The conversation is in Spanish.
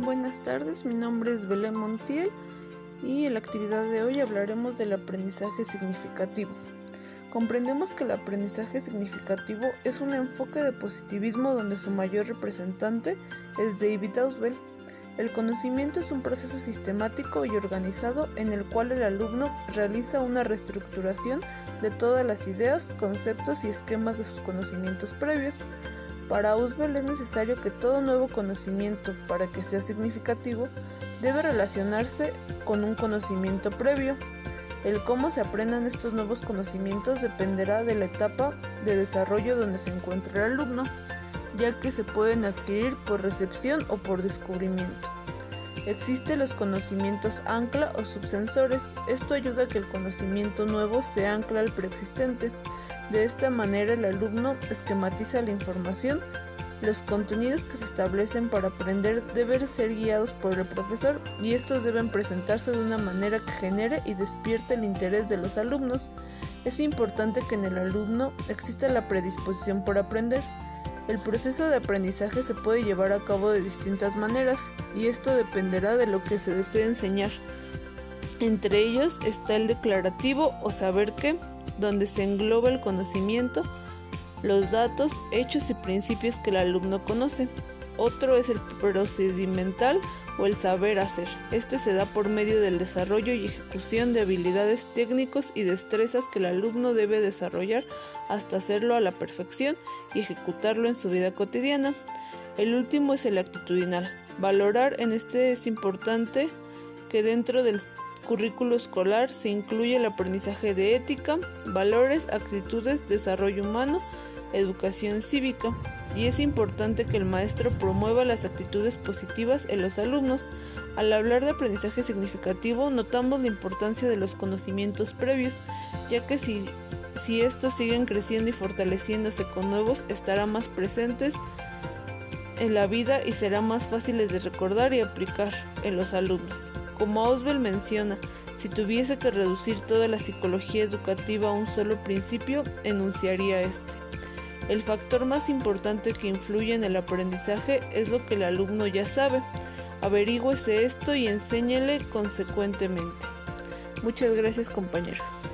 Buenas tardes, mi nombre es Belén Montiel y en la actividad de hoy hablaremos del aprendizaje significativo. Comprendemos que el aprendizaje significativo es un enfoque de positivismo donde su mayor representante es David Ausubel. El conocimiento es un proceso sistemático y organizado en el cual el alumno realiza una reestructuración de todas las ideas, conceptos y esquemas de sus conocimientos previos. Para Ausubel es necesario que todo nuevo conocimiento, para que sea significativo, debe relacionarse con un conocimiento previo. El cómo se aprendan estos nuevos conocimientos dependerá de la etapa de desarrollo donde se encuentra el alumno ya que se pueden adquirir por recepción o por descubrimiento. Existen los conocimientos ancla o subsensores. Esto ayuda a que el conocimiento nuevo se ancla al preexistente. De esta manera el alumno esquematiza la información. Los contenidos que se establecen para aprender deben ser guiados por el profesor y estos deben presentarse de una manera que genere y despierte el interés de los alumnos. Es importante que en el alumno exista la predisposición por aprender. El proceso de aprendizaje se puede llevar a cabo de distintas maneras y esto dependerá de lo que se desee enseñar. Entre ellos está el declarativo o saber qué, donde se engloba el conocimiento, los datos, hechos y principios que el alumno conoce. Otro es el procedimental o el saber hacer. Este se da por medio del desarrollo y ejecución de habilidades técnicos y destrezas que el alumno debe desarrollar hasta hacerlo a la perfección y ejecutarlo en su vida cotidiana. El último es el actitudinal. Valorar en este es importante que dentro del currículo escolar se incluye el aprendizaje de ética, valores, actitudes, desarrollo humano, educación cívica y es importante que el maestro promueva las actitudes positivas en los alumnos. Al hablar de aprendizaje significativo, notamos la importancia de los conocimientos previos, ya que si, si estos siguen creciendo y fortaleciéndose con nuevos, estarán más presentes en la vida y serán más fáciles de recordar y aplicar en los alumnos. Como Oswald menciona, si tuviese que reducir toda la psicología educativa a un solo principio, enunciaría este. El factor más importante que influye en el aprendizaje es lo que el alumno ya sabe. Averígüese esto y enséñele consecuentemente. Muchas gracias compañeros.